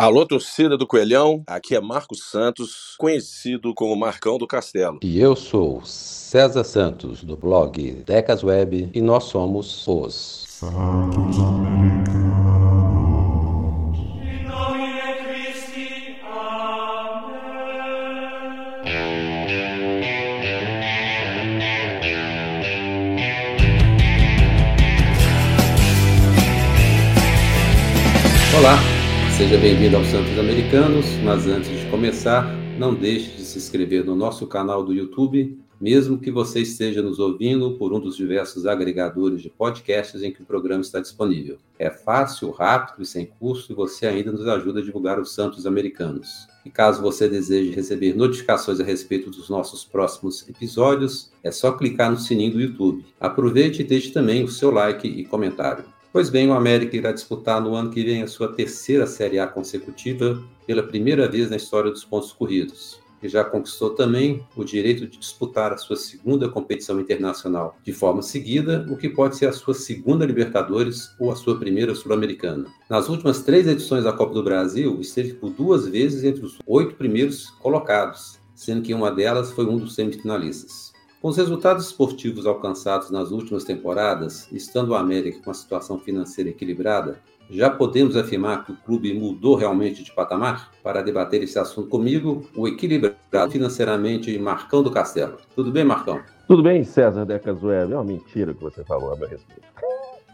Alô, torcida do Coelhão, aqui é Marcos Santos, conhecido como Marcão do Castelo. E eu sou César Santos, do blog Decas Web, e nós somos os Santos Americanos. Olá, Seja bem-vindo aos Santos Americanos, mas antes de começar, não deixe de se inscrever no nosso canal do YouTube, mesmo que você esteja nos ouvindo por um dos diversos agregadores de podcasts em que o programa está disponível. É fácil, rápido e sem custo e você ainda nos ajuda a divulgar os Santos Americanos. E caso você deseje receber notificações a respeito dos nossos próximos episódios, é só clicar no sininho do YouTube. Aproveite e deixe também o seu like e comentário. Pois bem, o América irá disputar no ano que vem a sua terceira Série A consecutiva pela primeira vez na história dos pontos corridos. E já conquistou também o direito de disputar a sua segunda competição internacional de forma seguida, o que pode ser a sua segunda Libertadores ou a sua primeira Sul-Americana. Nas últimas três edições da Copa do Brasil, esteve por duas vezes entre os oito primeiros colocados, sendo que uma delas foi um dos semifinalistas. Com os resultados esportivos alcançados nas últimas temporadas, estando o América com a situação financeira equilibrada, já podemos afirmar que o clube mudou realmente de patamar? Para debater esse assunto comigo, o equilibrado financeiramente Marcão do Castelo. Tudo bem, Marcão? Tudo bem, César Decas Web. É uma mentira que você falou a meu respeito.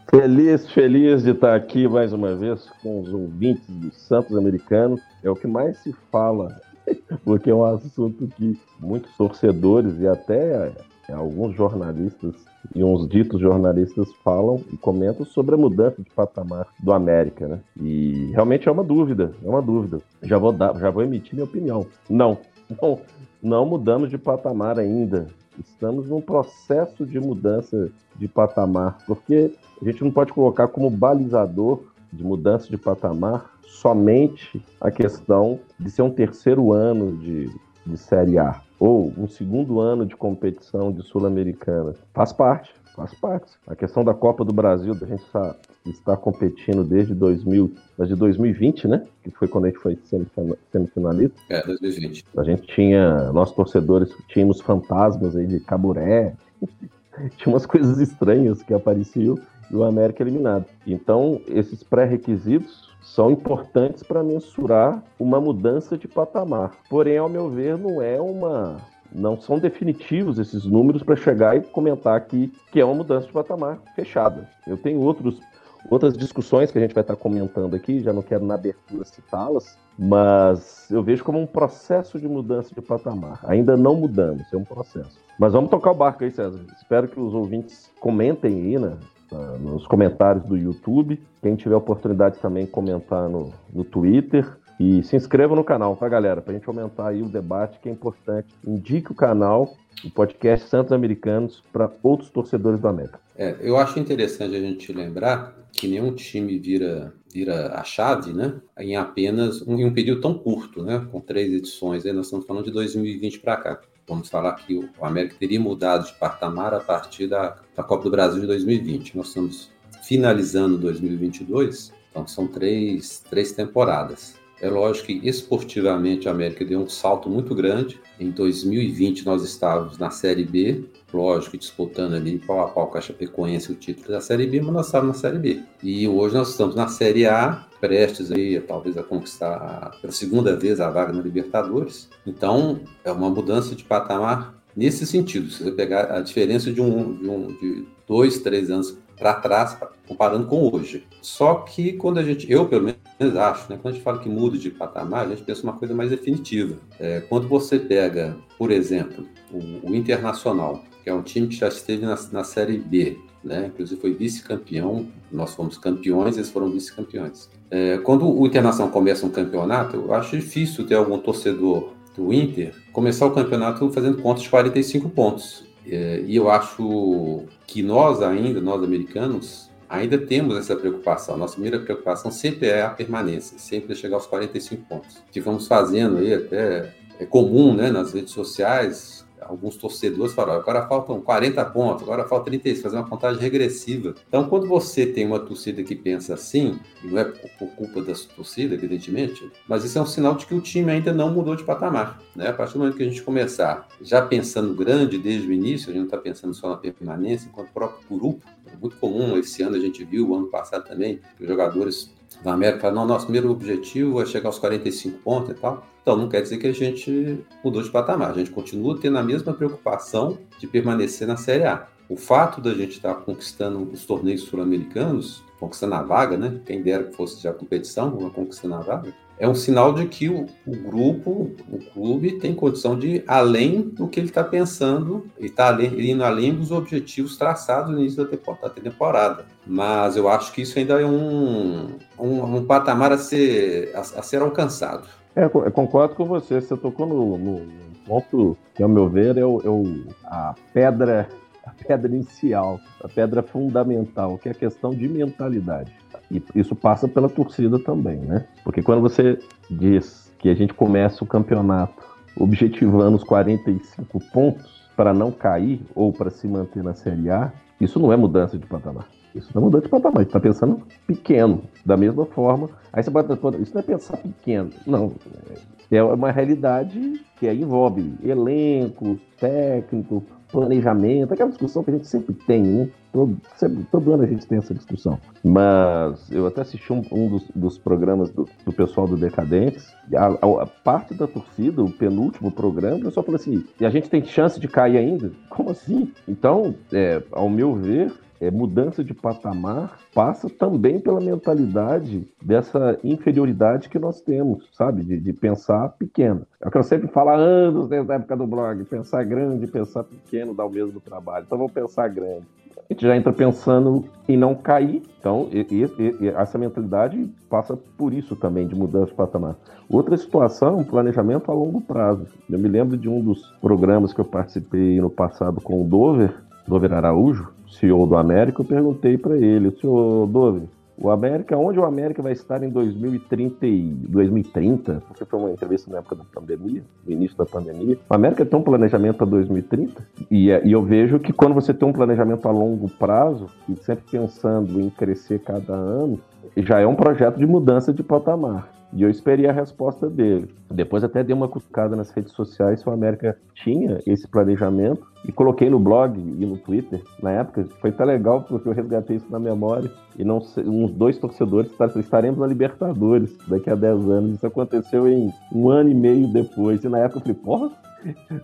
Feliz, feliz de estar aqui mais uma vez com os ouvintes do Santos Americano. É o que mais se fala porque é um assunto que muitos torcedores e até é, alguns jornalistas e uns ditos jornalistas falam e comentam sobre a mudança de patamar do América, né? E realmente é uma dúvida, é uma dúvida. Já vou dar, já vou emitir minha opinião. Não, não, não mudamos de patamar ainda. Estamos num processo de mudança de patamar, porque a gente não pode colocar como balizador de mudança de patamar somente a questão de ser um terceiro ano de, de Série A ou um segundo ano de competição de Sul-Americana. Faz parte, faz parte. A questão da Copa do Brasil, da gente estar, estar competindo desde 2000, de 2020, né? Que foi quando a gente foi semifinalista. É, 2020. A gente tinha, nós torcedores, tínhamos fantasmas aí de Caburé, tinha umas coisas estranhas que apareciam e o América eliminado. Então, esses pré-requisitos são importantes para mensurar uma mudança de patamar. Porém, ao meu ver, não é uma não são definitivos esses números para chegar e comentar aqui que é uma mudança de patamar fechada. Eu tenho outros outras discussões que a gente vai estar comentando aqui, já não quero na abertura citá-las, mas eu vejo como um processo de mudança de patamar. Ainda não mudamos, é um processo. Mas vamos tocar o barco aí, César. Espero que os ouvintes comentem aí, né? Uh, nos comentários do YouTube. Quem tiver oportunidade também comentar no, no Twitter. E se inscreva no canal, tá, galera? Para a gente aumentar aí o debate, que é importante. Indique o canal, o podcast Santos Americanos, para outros torcedores do América. É, eu acho interessante a gente lembrar que nenhum time vira, vira a chave, né? Em apenas um, em um período tão curto, né? Com três edições. Aí nós estamos falando de 2020 para cá vamos falar que o América teria mudado de patamar a partir da, da Copa do Brasil de 2020. Nós estamos finalizando 2022, então são três, três temporadas. É lógico que esportivamente a América deu um salto muito grande. Em 2020 nós estávamos na Série B, lógico, disputando ali pau a pau com a Chapecoense o título da Série B, mas nós estávamos na Série B. E hoje nós estamos na Série A, prestes aí talvez a conquistar pela segunda vez a vaga na Libertadores. Então é uma mudança de patamar nesse sentido. Se você pegar a diferença de um, de, um, de dois, três anos para trás, comparando com hoje. Só que quando a gente, eu pelo menos acho, né, quando a gente fala que muda de patamar, a gente pensa uma coisa mais definitiva. É, quando você pega, por exemplo, o, o, Internacional, que é um time que já esteve na, na Série B, né, inclusive foi vice-campeão, nós fomos campeões, eles foram vice-campeões. É, quando o Internacional começa um campeonato, eu acho difícil ter algum torcedor do Inter começar o campeonato fazendo contas de 45 pontos. É, e eu acho que nós ainda, nós americanos, ainda temos essa preocupação. Nossa primeira preocupação sempre é a permanência, sempre é chegar aos 45 pontos. Que vamos fazendo aí até é comum, né, nas redes sociais, alguns torcedores falaram, agora faltam 40 pontos, agora falta 36, fazer uma contagem regressiva. Então, quando você tem uma torcida que pensa assim, não é por culpa da torcida, evidentemente, mas isso é um sinal de que o time ainda não mudou de patamar. Né? A partir do momento que a gente começar já pensando grande desde o início, a gente não está pensando só na permanência, enquanto próprio grupo, muito comum, esse ano a gente viu, o ano passado também, os jogadores da América, não, nosso primeiro objetivo é chegar aos 45 pontos e tal. Então, não quer dizer que a gente mudou de patamar. A gente continua tendo a mesma preocupação de permanecer na Série A. O fato da gente estar conquistando os torneios sul-americanos, conquistando a vaga, né? Quem dera que fosse já competição, conquistando a vaga, é um sinal de que o, o, grupo, o clube, tem condição de ir além do que ele está pensando e está indo além dos objetivos traçados no início da temporada. Mas eu acho que isso ainda é um, um, um patamar a ser, a, a ser alcançado. É, eu concordo com você. Você tocou no, no ponto que, ao meu ver, é, o, é o, a pedra a pedra inicial, a pedra fundamental, que é a questão de mentalidade. E isso passa pela torcida também, né? Porque quando você diz que a gente começa o campeonato objetivando os 45 pontos para não cair ou para se manter na Série A, isso não é mudança de patamar. Isso não é mudança de patamar, está pensando pequeno. Da mesma forma, aí você bota isso não é pensar pequeno, não. É uma realidade que aí envolve elenco, técnico, planejamento, aquela discussão que a gente sempre tem, né? Todo, todo ano a gente tem essa discussão. Mas eu até assisti um, um dos, dos, programas do, do, pessoal do Decadentes, a, a, a, parte da torcida, o penúltimo programa, o pessoal falou assim: e a gente tem chance de cair ainda? Como assim? Então, é, ao meu ver, é, mudança de patamar passa também pela mentalidade dessa inferioridade que nós temos, sabe? De, de, pensar pequeno. É o que eu sempre falo há anos desde a época do blog: pensar grande, pensar pequeno dá o mesmo trabalho. Então vamos pensar grande. A gente já entra pensando em não cair. Então, e, e, e, essa mentalidade passa por isso também, de mudança de patamar. Outra situação, planejamento a longo prazo. Eu me lembro de um dos programas que eu participei no passado com o Dover, Dover Araújo, CEO do América, eu perguntei para ele, senhor Dove, o América, onde o América vai estar em 2030, 2030? Porque foi uma entrevista na época da pandemia, no início da pandemia. O América tem um planejamento para 2030 e, e eu vejo que quando você tem um planejamento a longo prazo e sempre pensando em crescer cada ano, já é um projeto de mudança de patamar. E eu esperei a resposta dele. Depois até dei uma cutucada nas redes sociais se o América tinha esse planejamento e coloquei no blog e no Twitter. Na época foi tão legal porque eu resgatei isso na memória e não uns dois torcedores estaremos na Libertadores daqui a 10 anos. Isso aconteceu em um ano e meio depois. E na época eu falei, porra,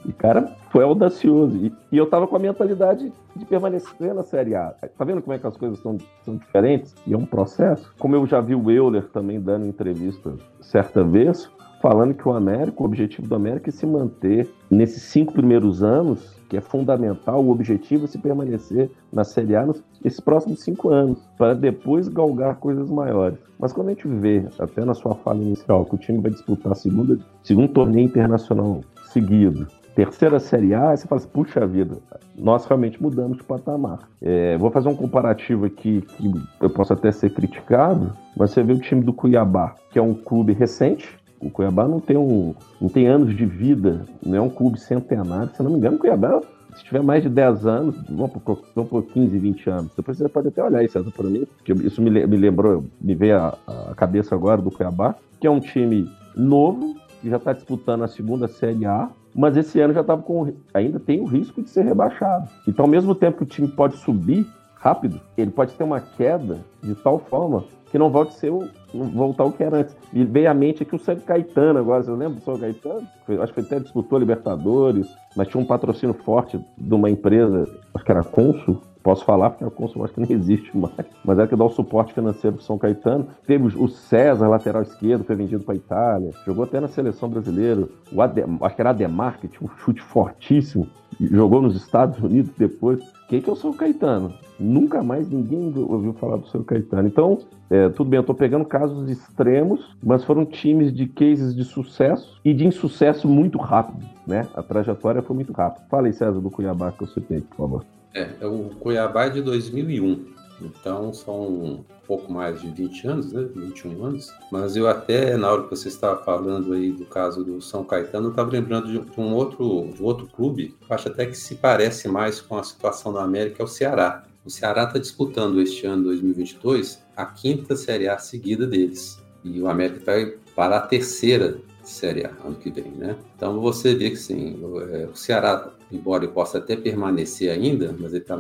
o cara foi audacioso. E, e, eu tava com a mentalidade de permanecer na Série A. Tá vendo como é que as coisas são, são diferentes? E é um processo. Como eu já vi o Euler também dando entrevista certa vez, falando que o América, o objetivo do América é se manter nesses cinco primeiros anos, que é fundamental, o objetivo é se permanecer na Série A nesses próximos cinco anos, para depois galgar coisas maiores. Mas quando a gente vê, até na sua fala inicial, que o time vai disputar a segunda, segundo torneio internacional seguido, terceira Série A, você fala assim, puxa vida, nós realmente mudamos de patamar. É, vou fazer um comparativo aqui que eu posso até ser criticado, mas você vê o time do Cuiabá, que é um clube recente, o Cuiabá não tem, um, não tem anos de vida, não é um clube centenário. Se não me engano, o Cuiabá, se tiver mais de 10 anos, vamos por, vamos por 15, 20 anos. Depois você pode até olhar isso para mim, porque isso me, me lembrou, me veio a, a cabeça agora do Cuiabá, que é um time novo, que já está disputando a segunda Série A, mas esse ano já estava com. ainda tem o risco de ser rebaixado. Então, ao mesmo tempo que o time pode subir rápido, ele pode ter uma queda de tal forma que não volte a ser o, voltar ao que era antes. E veio à mente aqui o São Caetano agora, você lembra do São Caetano? Foi, acho que até disputou Libertadores, mas tinha um patrocínio forte de uma empresa, acho que era Consul, posso falar porque a Consul acho que nem existe mais, mas era que dá o suporte financeiro para São Caetano. Teve o César, lateral esquerdo, foi vendido para Itália, jogou até na seleção brasileira. O Adem, acho que era Ademar, que tinha um chute fortíssimo, jogou nos Estados Unidos depois. Quem que é o São Caetano? Nunca mais ninguém ouviu falar do São Caetano. Então, é, tudo bem, eu estou pegando casos extremos, mas foram times de cases de sucesso e de insucesso muito rápido, né? A trajetória foi muito rápida. Fala aí, César, do Cuiabá que eu citei, por favor. É, é o Cuiabá é de 2001. Então são um pouco mais de 20 anos, né? 21 anos. Mas eu até, na hora que você estava falando aí do caso do São Caetano, eu estava lembrando de, um outro, de outro clube, eu acho até que se parece mais com a situação da América, é o Ceará. O Ceará está disputando este ano 2022 a quinta Série A seguida deles. E o América vai para a terceira Série A ano que vem, né? Então você vê que sim, é, o Ceará, embora ele possa até permanecer ainda, mas ele está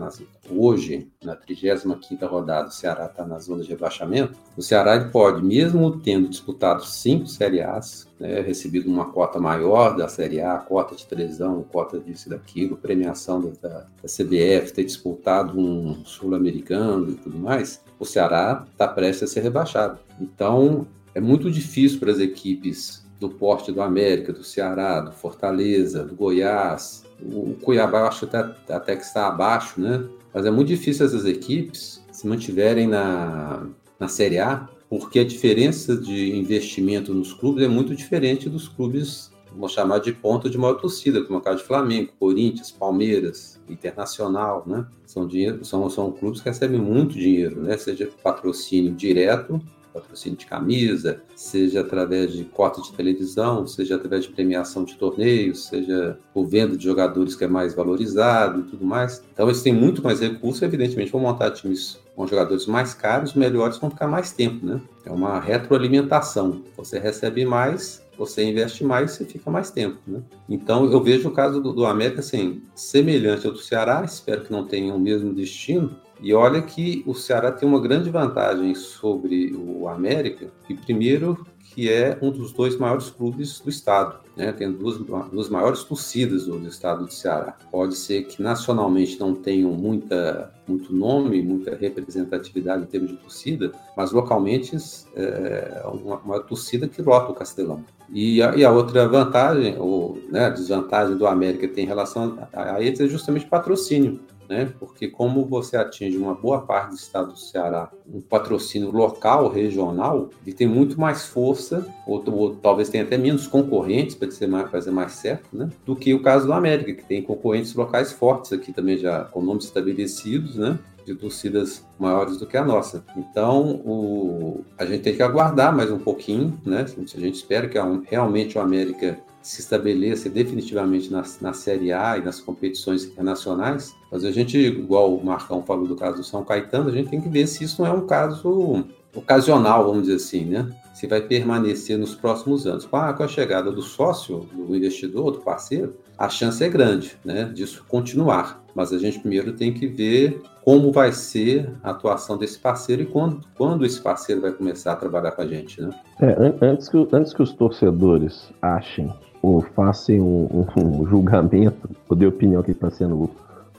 hoje, na 35 rodada, o Ceará está na zona de rebaixamento. O Ceará ele pode, mesmo tendo disputado cinco Série As, né, recebido uma cota maior da Série A, cota de televisão, cota disso e daquilo, premiação da, da CBF, ter disputado um sul-americano e tudo mais, o Ceará está prestes a ser rebaixado. Então, é muito difícil para as equipes do porte do América, do Ceará, do Fortaleza, do Goiás. O Cuiabá eu acho até, até que está abaixo, né? Mas é muito difícil essas equipes se mantiverem na, na Série A, porque a diferença de investimento nos clubes é muito diferente dos clubes, vamos chamar de ponta de maior torcida, como é o caso de Flamengo, Corinthians, Palmeiras, Internacional, né? São, dinheiro, são, são clubes que recebem muito dinheiro, né? Seja patrocínio direto patrocínio de camisa, seja através de cota de televisão, seja através de premiação de torneios, seja por venda de jogadores que é mais valorizado e tudo mais. Então eles têm muito mais recursos, evidentemente vão montar times com jogadores mais caros, melhores vão ficar mais tempo, né? É uma retroalimentação. Você recebe mais, você investe mais, você fica mais tempo, né? Então eu vejo o caso do, do América assim, semelhante ao do Ceará, espero que não tenha o mesmo destino, e olha que o Ceará tem uma grande vantagem sobre o América, que primeiro que é um dos dois maiores clubes do estado, né? Tem duas, duas maiores torcidas do, do, estado do Ceará. Pode ser que nacionalmente não tenham muita, muito nome, muita representatividade em termos de torcida, mas localmente é uma, uma torcida que lota o Castelão. E a, e a outra vantagem, ou né, desvantagem do América tem em relação a, a eles é justamente patrocínio né? Porque como você atinge uma boa parte do estado do Ceará, um patrocínio local, regional, ele tem muito mais força, ou, ou talvez tenha até menos concorrentes para ser mais, fazer mais certo, né? Do que o caso do América, que tem concorrentes locais fortes aqui também já com nomes estabelecidos, né? de torcidas maiores do que a nossa. Então, o, a gente tem que aguardar mais um pouquinho, né? A gente espera que realmente o América se estabeleça definitivamente na, na Série A e nas competições internacionais, mas a gente, igual o Marcão falou do caso do São Caetano, a gente tem que ver se isso não é um caso ocasional, vamos dizer assim, né? Se vai permanecer nos próximos anos. Com a, com a chegada do sócio, do investidor, do parceiro, a chance é grande, né, disso continuar. Mas a gente primeiro tem que ver como vai ser a atuação desse parceiro e quando, quando esse parceiro vai começar a trabalhar com a gente, né? É, antes, que, antes que os torcedores achem ou façam um, um, julgamento, ou dê opinião que está sendo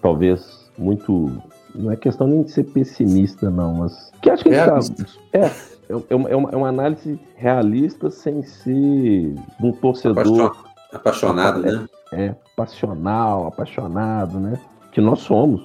talvez muito. Não é questão nem de ser pessimista, não, mas. Que acho que é, tá, é, é, é, uma, é uma análise realista sem ser um torcedor. Apaixonado, né? É, é, passional, apaixonado, né? Que nós somos,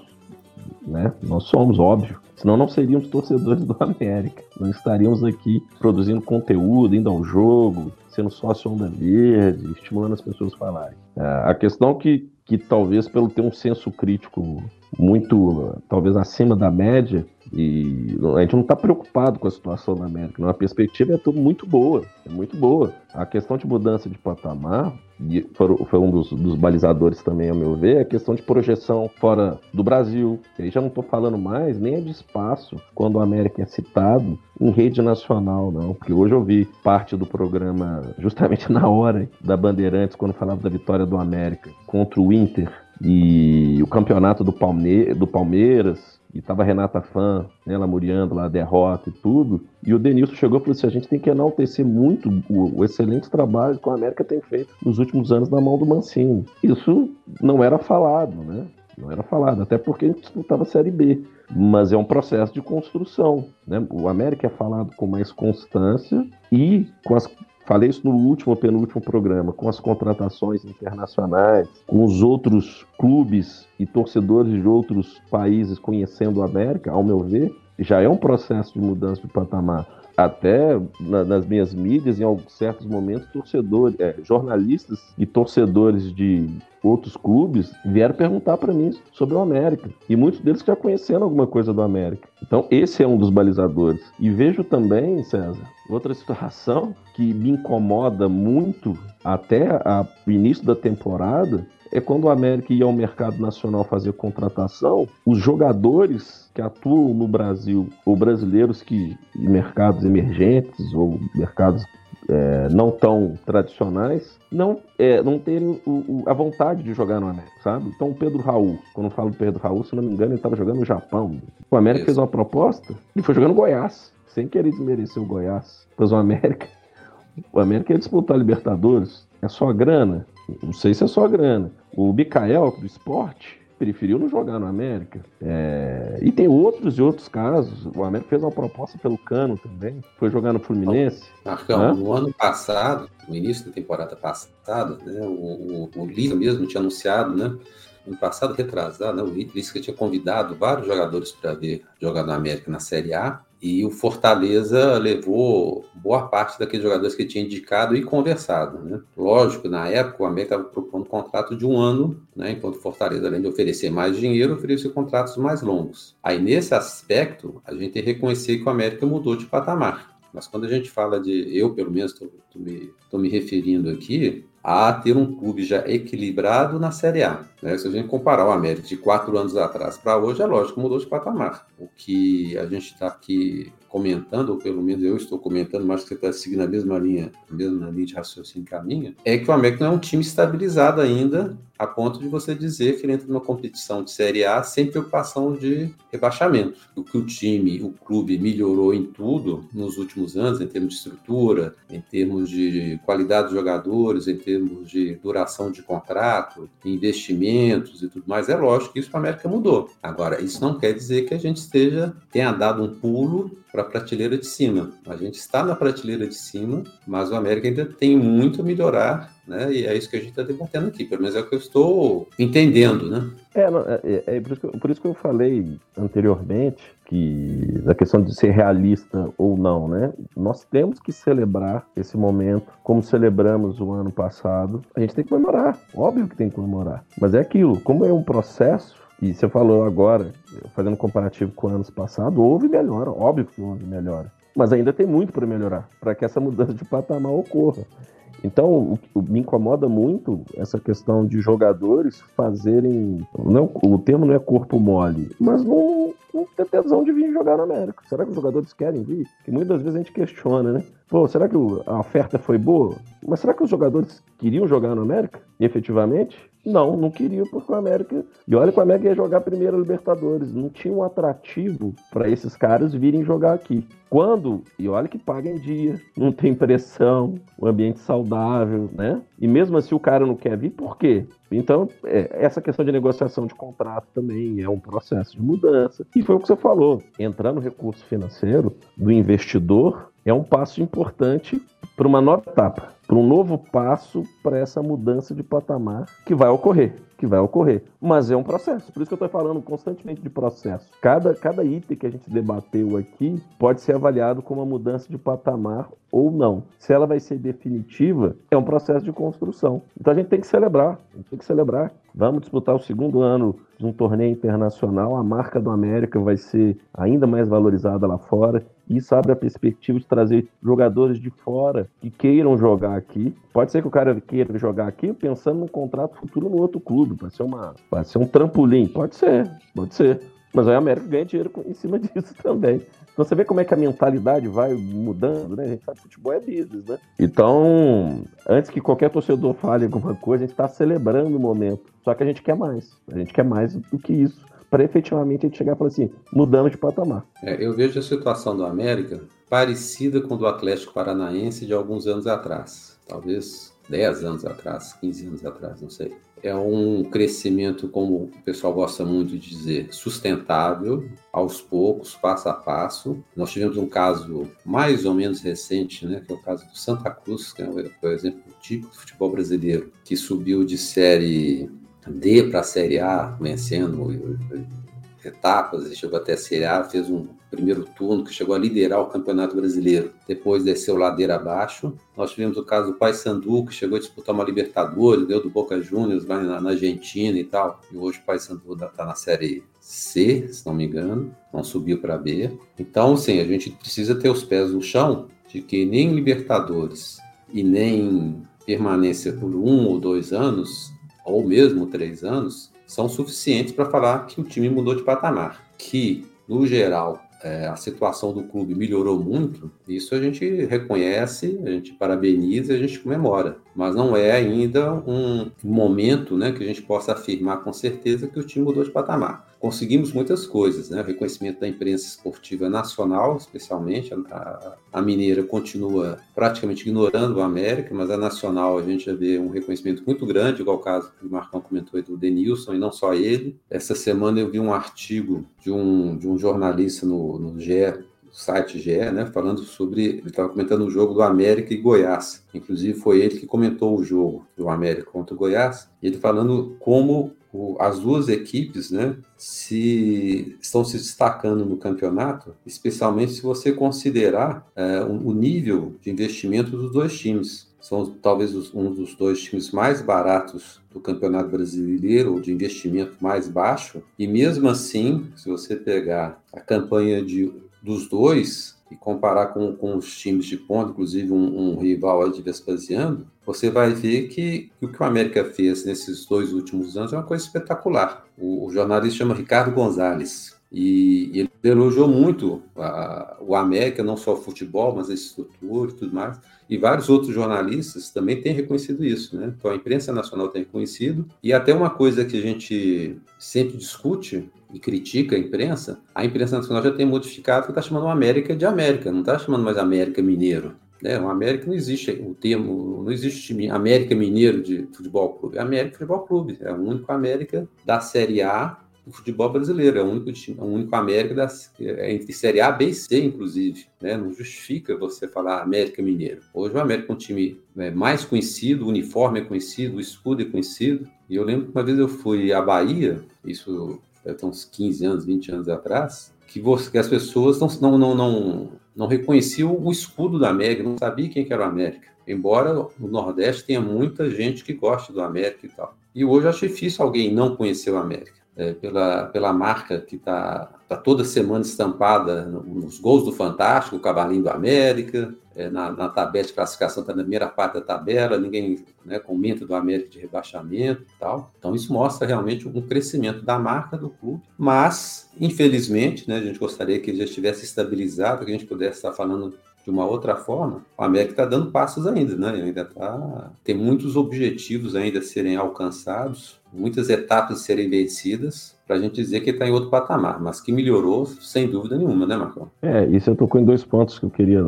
né? Nós somos, óbvio. Senão não seríamos torcedores do América. Não estaríamos aqui produzindo conteúdo, indo ao jogo, sendo sócio onda verde, estimulando as pessoas a falarem. É, a questão que, que talvez pelo ter um senso crítico muito, talvez acima da média, e a gente não está preocupado com a situação da América. Não. A perspectiva é tudo muito boa, é muito boa. A questão de mudança de patamar, e foi um dos, dos balizadores também, a meu ver, é a questão de projeção fora do Brasil. E aí já não estou falando mais nem é de espaço quando o América é citado em rede nacional, não. Porque hoje eu vi parte do programa, justamente na hora da Bandeirantes, quando falava da vitória do América contra o Inter e o campeonato do, Palme do Palmeiras e tava Renata Fã, né, lamuriando lá a derrota e tudo. E o Denilson chegou e falou assim: a gente tem que enaltecer muito o, o, excelente trabalho que a América tem feito nos últimos anos na mão do Mancini. Isso não era falado, né? Não era falado, até porque a gente disputava a Série B. Mas é um processo de construção. Né? O América é falado com mais constância e com as Falei isso no último, penúltimo programa, com as contratações internacionais, com os outros clubes e torcedores de outros países conhecendo a América, ao meu ver, já é um processo de mudança de patamar. Até na, nas minhas mídias, em alguns certos momentos, torcedores, é, jornalistas e torcedores de outros clubes vieram perguntar para mim sobre o América. E muitos deles já conhecendo alguma coisa do América. Então, esse é um dos balizadores. E vejo também, César, outra situação que me incomoda muito até o início da temporada é quando o América ia ao mercado nacional fazer contratação, os jogadores que atuam no Brasil, ou brasileiros que em mercados emergentes ou mercados é, não tão tradicionais, não, é, não terem o, o, a vontade de jogar no América, sabe? Então o Pedro Raul, quando eu falo do Pedro Raul, se não me engano, ele estava jogando no Japão. O América Isso. fez uma proposta e foi jogando no Goiás, sem querer desmerecer o Goiás. Pois o América, o América ia disputar a Libertadores, é só grana? Não sei se é só grana. O Mikael, do esporte, preferiu não jogar no América. É... E tem outros e outros casos. O América fez uma proposta pelo Cano também. Foi jogar no Fluminense. Marcão, no ano passado, no início da temporada passada, né, o, o, o Lisa mesmo tinha anunciado, né? No passado retrasado, né, o Lisca tinha convidado vários jogadores para ver jogar no América na Série A. E o Fortaleza levou boa parte daqueles jogadores que tinha indicado e conversado. Né? Lógico, na época o América estava propondo um contrato de um ano, né? enquanto o Fortaleza, além de oferecer mais dinheiro, oferecia contratos mais longos. Aí, nesse aspecto, a gente tem que reconhecer que o América mudou de patamar. Mas quando a gente fala de, eu pelo menos estou me, me referindo aqui, a ter um clube já equilibrado na Série A. Né? Se a gente comparar o América de quatro anos atrás para hoje, é lógico, mudou de patamar. O que a gente está aqui comentando, ou pelo menos eu estou comentando, mas que você está seguindo a mesma linha, a mesma linha de raciocínio que a minha, é que o América não é um time estabilizado ainda a ponto de você dizer que ele entra numa competição de Série A sem preocupação de rebaixamento. O que o time, o clube melhorou em tudo nos últimos anos, em termos de estrutura, em termos de qualidade de jogadores, em termos de duração de contrato, investimentos e tudo mais, é lógico que isso para América mudou. Agora, isso não quer dizer que a gente esteja tenha dado um pulo para a prateleira de cima. A gente está na prateleira de cima, mas o América ainda tem muito a melhorar, né? E é isso que a gente está debatendo aqui, pelo menos é o que eu estou entendendo, né? É, é, é, é por, isso que, por, isso que, eu falei anteriormente que a questão de ser realista ou não, né? Nós temos que celebrar esse momento como celebramos o ano passado. A gente tem que comemorar, óbvio que tem que comemorar. Mas é aquilo, como é um processo, e você falou agora, fazendo comparativo com anos passados, houve melhora, óbvio que houve melhora. Mas ainda tem muito para melhorar, para que essa mudança de patamar ocorra. Então, o, o, me incomoda muito essa questão de jogadores fazerem. Não, o termo não é corpo mole, mas não, não ter tesão de vir jogar no América. Será que os jogadores querem vir? Que muitas vezes a gente questiona, né? Pô, será que a oferta foi boa? Mas será que os jogadores queriam jogar no América, efetivamente? Não, não queria porque o América. E olha que o América ia jogar primeiro Libertadores. Não tinha um atrativo para esses caras virem jogar aqui. Quando, e olha que paga em dia, não tem pressão, o ambiente saudável, né? E mesmo assim o cara não quer vir, por quê? Então, é, essa questão de negociação de contrato também é um processo de mudança. E foi o que você falou: entrar no recurso financeiro do investidor é um passo importante para uma nova etapa, para um novo passo para essa mudança de patamar que vai ocorrer, que vai ocorrer. Mas é um processo, por isso que eu estou falando constantemente de processo. Cada, cada item que a gente debateu aqui pode ser avaliado como uma mudança de patamar ou não. Se ela vai ser definitiva, é um processo de construção. Então a gente tem que celebrar, a gente tem que celebrar. Vamos disputar o segundo ano de um torneio internacional, a marca do América vai ser ainda mais valorizada lá fora. Isso abre a perspectiva de trazer jogadores de fora que queiram jogar aqui. Pode ser que o cara queira jogar aqui pensando num contrato futuro no outro clube, pode ser, uma, pode ser um trampolim, pode ser, pode ser. Mas aí a América ganha dinheiro em cima disso também. Então você vê como é que a mentalidade vai mudando, né? A gente sabe que futebol é business, né? Então, antes que qualquer torcedor fale alguma coisa, a gente está celebrando o momento. Só que a gente quer mais. A gente quer mais do que isso. Para efetivamente a gente chegar e falar assim, mudamos de patamar. É, eu vejo a situação do América parecida com do Atlético Paranaense de alguns anos atrás. Talvez 10 anos atrás, 15 anos atrás, não sei é um crescimento, como o pessoal gosta muito de dizer, sustentável, aos poucos, passo a passo. Nós tivemos um caso mais ou menos recente, né, que é o caso do Santa Cruz, que é, por exemplo, típico do futebol brasileiro, que subiu de série D para a série A, vencendo etapas, ele chegou até a Série A, fez um primeiro turno que chegou a liderar o Campeonato Brasileiro. Depois desceu ladeira abaixo. Nós tivemos o caso do Paysandu, que chegou a disputar uma Libertadores, deu do Boca Juniors lá na, na Argentina e tal. E hoje o Paysandu está na Série C, se não me engano, não subiu para B. Então, sim, a gente precisa ter os pés no chão de que nem Libertadores e nem permanência por um ou dois anos, ou mesmo três anos, são suficientes para falar que o time mudou de patamar. Que, no geral, é, a situação do clube melhorou muito, isso a gente reconhece, a gente parabeniza, a gente comemora. Mas não é ainda um momento né, que a gente possa afirmar com certeza que o time mudou de patamar conseguimos muitas coisas, né? Reconhecimento da imprensa esportiva nacional, especialmente, a, a, mineira continua praticamente ignorando o América, mas a nacional a gente já vê um reconhecimento muito grande, igual o caso que o Marcão comentou aí do Denilson, e não só ele. Essa semana eu vi um artigo de um, de um jornalista no, no GE, site GE, né, falando sobre. Ele estava comentando o jogo do América e Goiás. Inclusive, foi ele que comentou o jogo do América contra o Goiás. E ele falando como o, as duas equipes né, se, estão se destacando no campeonato, especialmente se você considerar é, o, o nível de investimento dos dois times são talvez os, um dos dois times mais baratos do Campeonato Brasileiro, ou de investimento mais baixo, e mesmo assim, se você pegar a campanha de, dos dois e comparar com, com os times de ponta, inclusive um, um rival de Vespasiano, você vai ver que, que, o que o América fez nesses dois últimos anos é uma coisa espetacular. O, o jornalista chama Ricardo Gonzalez. E, e ele elogiou muito a, o América, não só o futebol, mas a estrutura e tudo mais. E vários outros jornalistas também têm reconhecido isso, né? Então a imprensa nacional tem reconhecido. E até uma coisa que a gente sempre discute e critica a imprensa, a imprensa nacional já tem modificado que está chamando o América de América, não está chamando mais América Mineiro. Né? O América não existe o termo, não existe América Mineiro de Futebol Clube, América Futebol Clube, é o único América da Série A do futebol brasileiro, é o único, é o único América da, é entre Série A, B e C, inclusive. Né? Não justifica você falar América Mineiro. Hoje o América é um time né, mais conhecido, o uniforme é conhecido, o escudo é conhecido. E eu lembro que uma vez eu fui à Bahia, isso deve ter uns 15 anos, 20 anos atrás, que, você, que as pessoas não, não, não, não, reconheciam o escudo da América, não sabia quem que era o América. Embora no Nordeste tenha muita gente que gosta do América e tal. E hoje eu acho difícil alguém não conhecer o América é, pela, pela marca que está tá toda semana estampada nos gols do Fantástico, o Cavalinho do América, é, na, na tabela de classificação está na primeira parte da tabela, ninguém né, comenta do América de rebaixamento e tal. Então isso mostra realmente um crescimento da marca do clube, mas infelizmente, né, a gente gostaria que ele já estivesse estabilizado, que a gente pudesse estar falando de uma outra forma, o América está dando passos ainda, né? Ainda tá tem muitos objetivos ainda a serem alcançados, muitas etapas a serem vencidas para a gente dizer que está em outro patamar, mas que melhorou sem dúvida nenhuma, né, Marcão? É, isso eu tocou em dois pontos que eu queria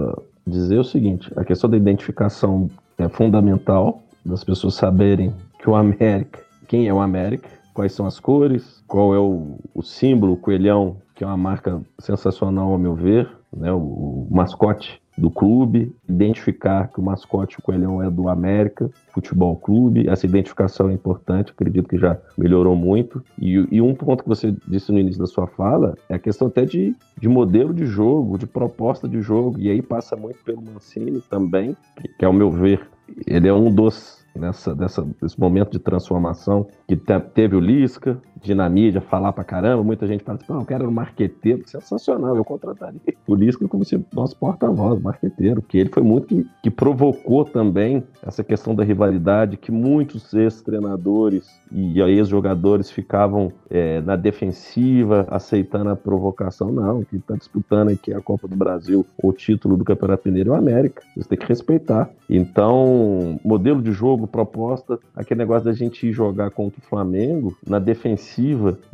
dizer o seguinte: a questão da identificação é fundamental, das pessoas saberem que o América, quem é o América, quais são as cores, qual é o, o símbolo, o coelhão, que é uma marca sensacional ao meu ver, né, o, o mascote do clube, identificar que o mascote Coelhão é do América Futebol Clube. Essa identificação é importante, acredito que já melhorou muito. E, e, um ponto que você disse no início da sua fala é a questão até de, de modelo de jogo, de proposta de jogo, e aí passa muito pelo Mancini também, que, que ao meu ver, ele é um dos nessa, dessa, desse momento de transformação que teve o Lisca, dinamídia, falar pra caramba, muita gente fala assim, eu quero um marqueteiro, sensacional, eu contrataria. O Lisca como se nosso porta-voz, marqueteiro, que ele foi muito que, que provocou também essa questão da rivalidade, que muitos ex-treinadores e ex-jogadores ficavam é, na defensiva, aceitando a provocação, não, que está disputando aqui a Copa do Brasil, o título do Campeonato Mineiro é o América, você tem que respeitar. Então, modelo de jogo, proposta, aquele negócio da gente ir jogar contra o Flamengo na defensiva,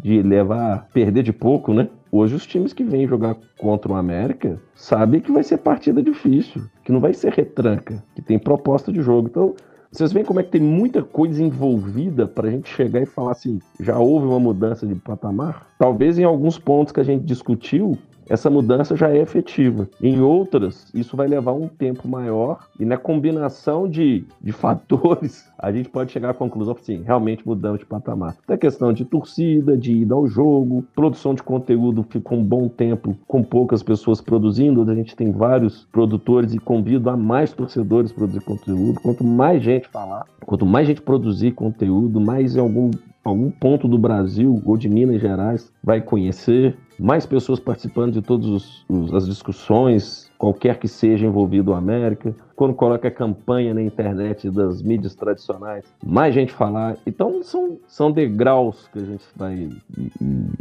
de levar, perder de pouco, né? Hoje os times que vêm jogar contra o América sabem que vai ser partida difícil, que não vai ser retranca, que tem proposta de jogo. Então, vocês veem como é que tem muita coisa envolvida para a gente chegar e falar assim, já houve uma mudança de patamar? Talvez em alguns pontos que a gente discutiu, essa mudança já é efetiva. Em outras, isso vai levar um tempo maior e na combinação de, de fatores, a gente pode chegar à conclusão, sim, realmente mudamos de patamar. Até questão de torcida, de ida ao jogo, produção de conteúdo ficou um bom tempo com poucas pessoas produzindo, a gente tem vários produtores e convido a mais torcedores produzir conteúdo. Quanto mais gente falar, quanto mais gente produzir conteúdo, mais em algum algum ponto do Brasil ou de Minas Gerais vai conhecer, mais pessoas participando de todas as discussões, qualquer que seja envolvido o América. Quando coloca campanha na internet das mídias tradicionais, mais gente falar. Então são, são degraus que a gente vai,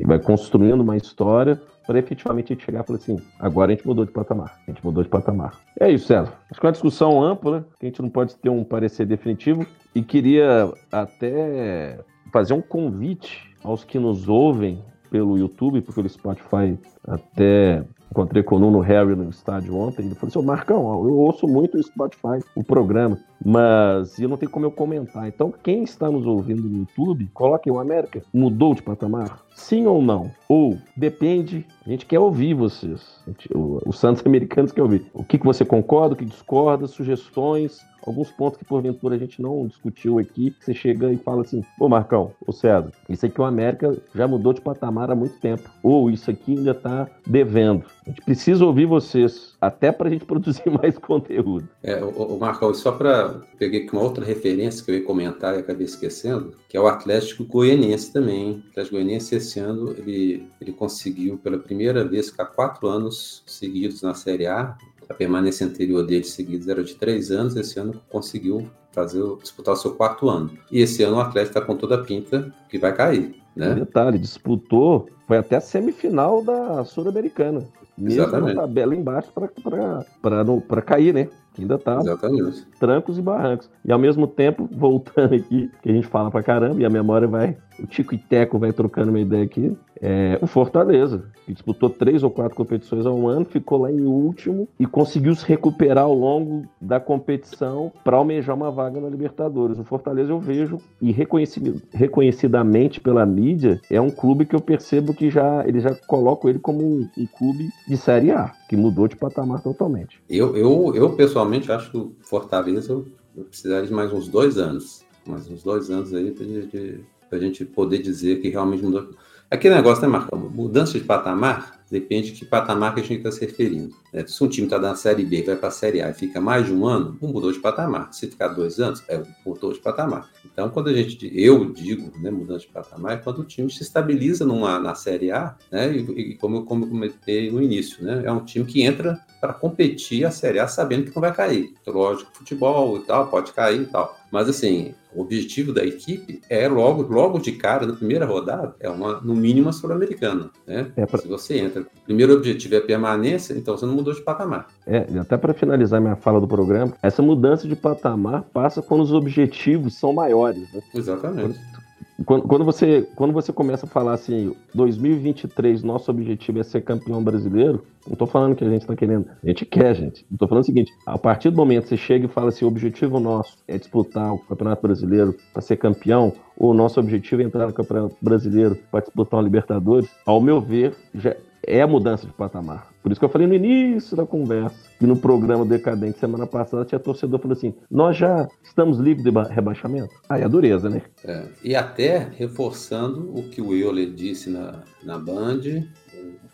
vai construindo uma história para efetivamente a gente chegar e falar assim: agora a gente mudou de patamar. A gente mudou de patamar. É isso, César. Acho que é uma discussão ampla, que a gente não pode ter um parecer definitivo. E queria até fazer um convite aos que nos ouvem pelo YouTube, pelo Spotify até encontrei com o Nuno Harry no estádio ontem, ele falou assim, Marcão, eu ouço muito o Spotify, o programa, mas eu não tenho como eu comentar. Então, quem está nos ouvindo no YouTube, coloque o América, mudou de patamar? Sim ou não? Ou, depende, a gente quer ouvir vocês, gente, os Santos americanos quer ouvir. O que, que você concorda, o que discorda, sugestões, alguns pontos que porventura a gente não discutiu aqui, você chega e fala assim, ô Marcão, ô César, isso aqui o América já mudou de patamar há muito tempo, ou isso aqui ainda está devendo. A gente precisa ouvir vocês, até para a gente produzir mais conteúdo. É, o, o Marcão, só para peguei aqui uma outra referência que eu ia comentar e acabei esquecendo, que é o Atlético Goianiense também. O Atlético Goianiense esse ano ele, ele conseguiu pela primeira vez ficar quatro anos seguidos na Série A, a permanência anterior dele seguidos era de três anos, esse ano conseguiu fazer, disputar o seu quarto ano. E esse ano o Atlético está com toda a pinta que vai cair. Né? detalhe, disputou, foi até a semifinal da Sul-Americana. Mesmo Exatamente. na tabela embaixo para cair, né? que ainda tá Exatamente. trancos e barrancos. E ao mesmo tempo, voltando aqui, que a gente fala pra caramba, e a memória vai, o Tico e Teco vai trocando uma ideia aqui, é o Fortaleza, que disputou três ou quatro competições ao ano, ficou lá em último e conseguiu se recuperar ao longo da competição para almejar uma vaga na Libertadores. O Fortaleza eu vejo, e reconhecidamente pela mídia, é um clube que eu percebo que já ele já coloca ele como um, um clube de Série A, que mudou de patamar totalmente. Eu, eu, eu pessoalmente acho que o Fortaleza eu precisaria de mais uns dois anos. Mais uns dois anos aí para a gente poder dizer que realmente mudou. Aquele negócio, né, Marcão? Mudança de patamar Depende de que patamar que a gente está se referindo. É, se um time está na Série B vai para a Série A e fica mais de um ano, um mudou de patamar. Se ficar dois anos, é mudou de patamar. Então, quando a gente, eu digo, né, mudando de patamar, é quando o time se estabiliza numa, na Série A, né, e, e como, como eu comentei no início, né, é um time que entra para competir a Série A sabendo que não vai cair. Lógico, futebol e tal, pode cair e tal. Mas assim, o objetivo da equipe é logo, logo de cara, na primeira rodada, é uma, no mínimo, uma sul-americana. Né? É pra... Se você entra, o primeiro objetivo é a permanência, então você não mudou de patamar. É, até para finalizar minha fala do programa, essa mudança de patamar passa quando os objetivos são maiores. Né? Exatamente. Quando, quando, você, quando você começa a falar assim, 2023, nosso objetivo é ser campeão brasileiro, não estou falando que a gente está querendo, a gente quer, gente. Estou falando o seguinte: a partir do momento que você chega e fala assim, o objetivo nosso é disputar o Campeonato Brasileiro para ser campeão, ou o nosso objetivo é entrar no Campeonato Brasileiro para disputar o Libertadores, ao meu ver, já é a mudança de patamar. Por isso que eu falei no início da conversa, que no programa Decadente semana passada tinha torcedor falando assim: nós já estamos livres de rebaixamento. Aí a dureza, né? É, e até reforçando o que o Euler disse na, na Band,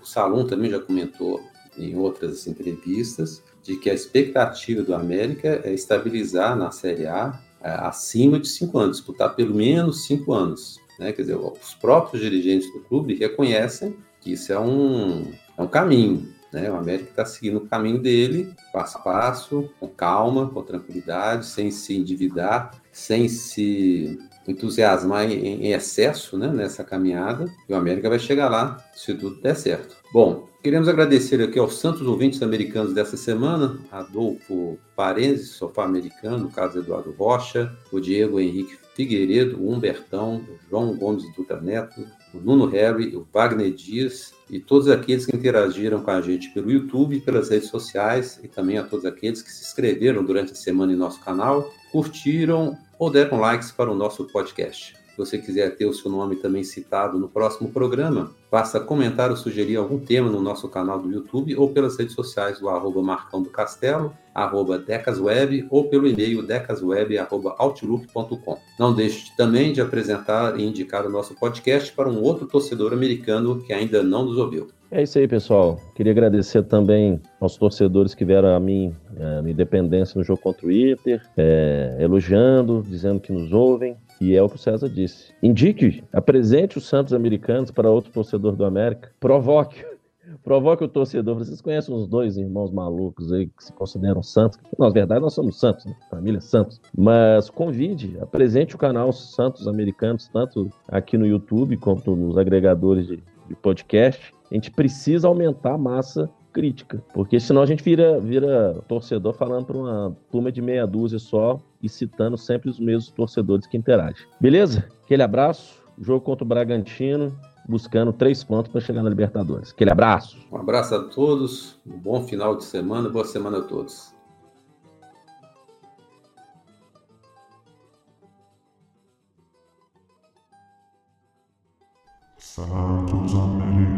o Salom também já comentou em outras entrevistas, de que a expectativa do América é estabilizar na Série A é, acima de cinco anos, disputar pelo menos cinco anos. Né? Quer dizer, os próprios dirigentes do clube reconhecem que isso é um, é um caminho. Né? O América está seguindo o caminho dele, passo a passo, com calma, com tranquilidade, sem se endividar, sem se entusiasmar em, em excesso né, nessa caminhada. E o América vai chegar lá se tudo der certo. Bom, queremos agradecer aqui aos santos ouvintes americanos dessa semana, Adolfo Parense, sofá americano, Carlos Eduardo Rocha, o Diego Henrique Figueiredo, o Humbertão, o João Gomes Dutra Neto, o Nuno Harry, o Wagner Dias e todos aqueles que interagiram com a gente pelo YouTube, pelas redes sociais e também a todos aqueles que se inscreveram durante a semana em nosso canal, curtiram ou deram likes para o nosso podcast. Se você quiser ter o seu nome também citado no próximo programa, basta comentar ou sugerir algum tema no nosso canal do YouTube ou pelas redes sociais do arroba Marcão do Castelo, arroba Decasweb ou pelo e-mail decasweb.outlook.com. Não deixe também de apresentar e indicar o nosso podcast para um outro torcedor americano que ainda não nos ouviu. É isso aí, pessoal. Queria agradecer também aos torcedores que vieram a mim, a minha independência no jogo contra o Inter, é, elogiando, dizendo que nos ouvem. E é o que o César disse. Indique, apresente os Santos americanos para outro torcedor do América. Provoque. Provoque o torcedor. Vocês conhecem uns dois irmãos malucos aí que se consideram santos. Na verdade, nós somos santos, né? família Santos. Mas convide, apresente o canal Santos Americanos, tanto aqui no YouTube quanto nos agregadores de, de podcast. A gente precisa aumentar a massa crítica, porque senão a gente vira, vira torcedor falando para uma turma de meia dúzia só e citando sempre os mesmos torcedores que interagem. Beleza? Aquele abraço. Jogo contra o Bragantino, buscando três pontos para chegar na Libertadores. Aquele abraço. Um abraço a todos, um bom final de semana, boa semana a todos. Santos Americanos.